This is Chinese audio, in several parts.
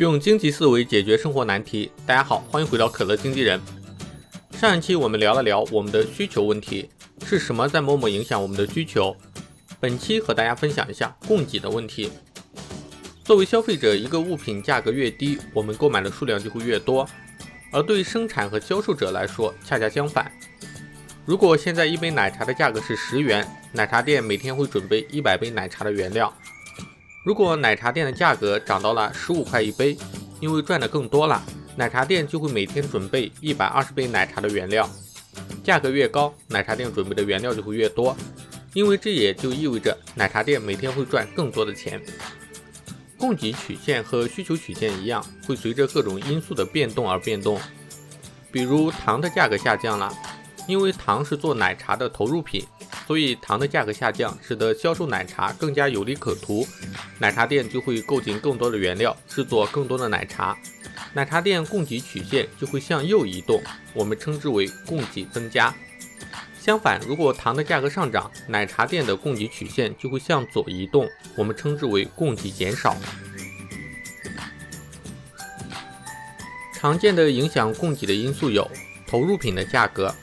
用经济思维解决生活难题。大家好，欢迎回到可乐经纪人。上一期我们聊了聊我们的需求问题，是什么在某某影响我们的需求？本期和大家分享一下供给的问题。作为消费者，一个物品价格越低，我们购买的数量就会越多；而对生产和销售者来说，恰恰相反。如果现在一杯奶茶的价格是十元，奶茶店每天会准备一百杯奶茶的原料。如果奶茶店的价格涨到了十五块一杯，因为赚的更多了，奶茶店就会每天准备一百二十杯奶茶的原料。价格越高，奶茶店准备的原料就会越多，因为这也就意味着奶茶店每天会赚更多的钱。供给曲线和需求曲线一样，会随着各种因素的变动而变动。比如糖的价格下降了，因为糖是做奶茶的投入品。所以糖的价格下降，使得销售奶茶更加有利可图，奶茶店就会购进更多的原料，制作更多的奶茶，奶茶店供给曲线就会向右移动，我们称之为供给增加。相反，如果糖的价格上涨，奶茶店的供给曲线就会向左移动，我们称之为供给减少。常见的影响供给的因素有投入品的价格。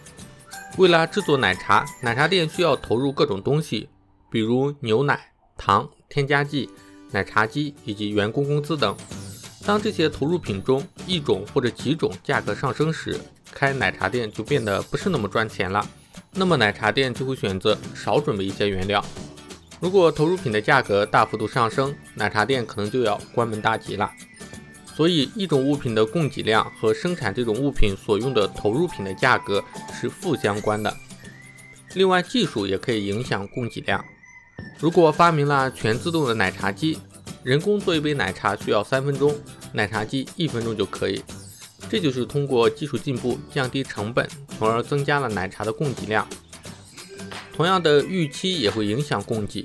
为了制作奶茶，奶茶店需要投入各种东西，比如牛奶、糖、添加剂、奶茶机以及员工工资等。当这些投入品中一种或者几种价格上升时，开奶茶店就变得不是那么赚钱了。那么奶茶店就会选择少准备一些原料。如果投入品的价格大幅度上升，奶茶店可能就要关门大吉了。所以，一种物品的供给量和生产这种物品所用的投入品的价格是负相关的。另外，技术也可以影响供给量。如果发明了全自动的奶茶机，人工做一杯奶茶需要三分钟，奶茶机一分钟就可以。这就是通过技术进步降低成本，从而增加了奶茶的供给量。同样的，预期也会影响供给。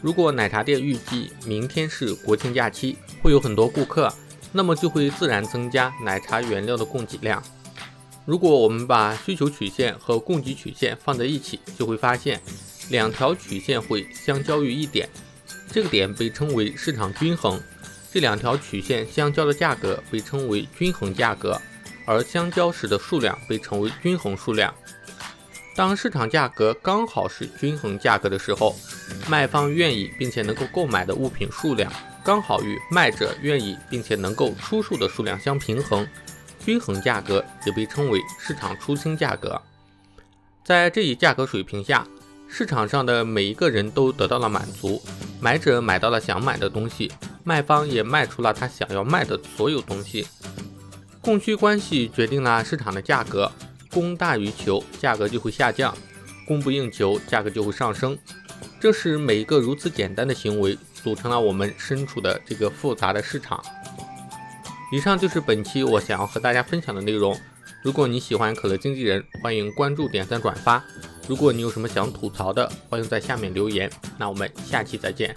如果奶茶店预计明天是国庆假期，会有很多顾客。那么就会自然增加奶茶原料的供给量。如果我们把需求曲线和供给曲线放在一起，就会发现两条曲线会相交于一点，这个点被称为市场均衡。这两条曲线相交的价格被称为均衡价格，而相交时的数量被称为均衡数量。当市场价格刚好是均衡价格的时候，卖方愿意并且能够购买的物品数量。刚好与卖者愿意并且能够出售的数量相平衡，均衡价格也被称为市场出清价格。在这一价格水平下，市场上的每一个人都得到了满足，买者买到了想买的东西，卖方也卖出了他想要卖的所有东西。供需关系决定了市场的价格，供大于求，价格就会下降；供不应求，价格就会上升。这是每一个如此简单的行为。组成了我们身处的这个复杂的市场。以上就是本期我想要和大家分享的内容。如果你喜欢可乐经纪人，欢迎关注、点赞、转发。如果你有什么想吐槽的，欢迎在下面留言。那我们下期再见。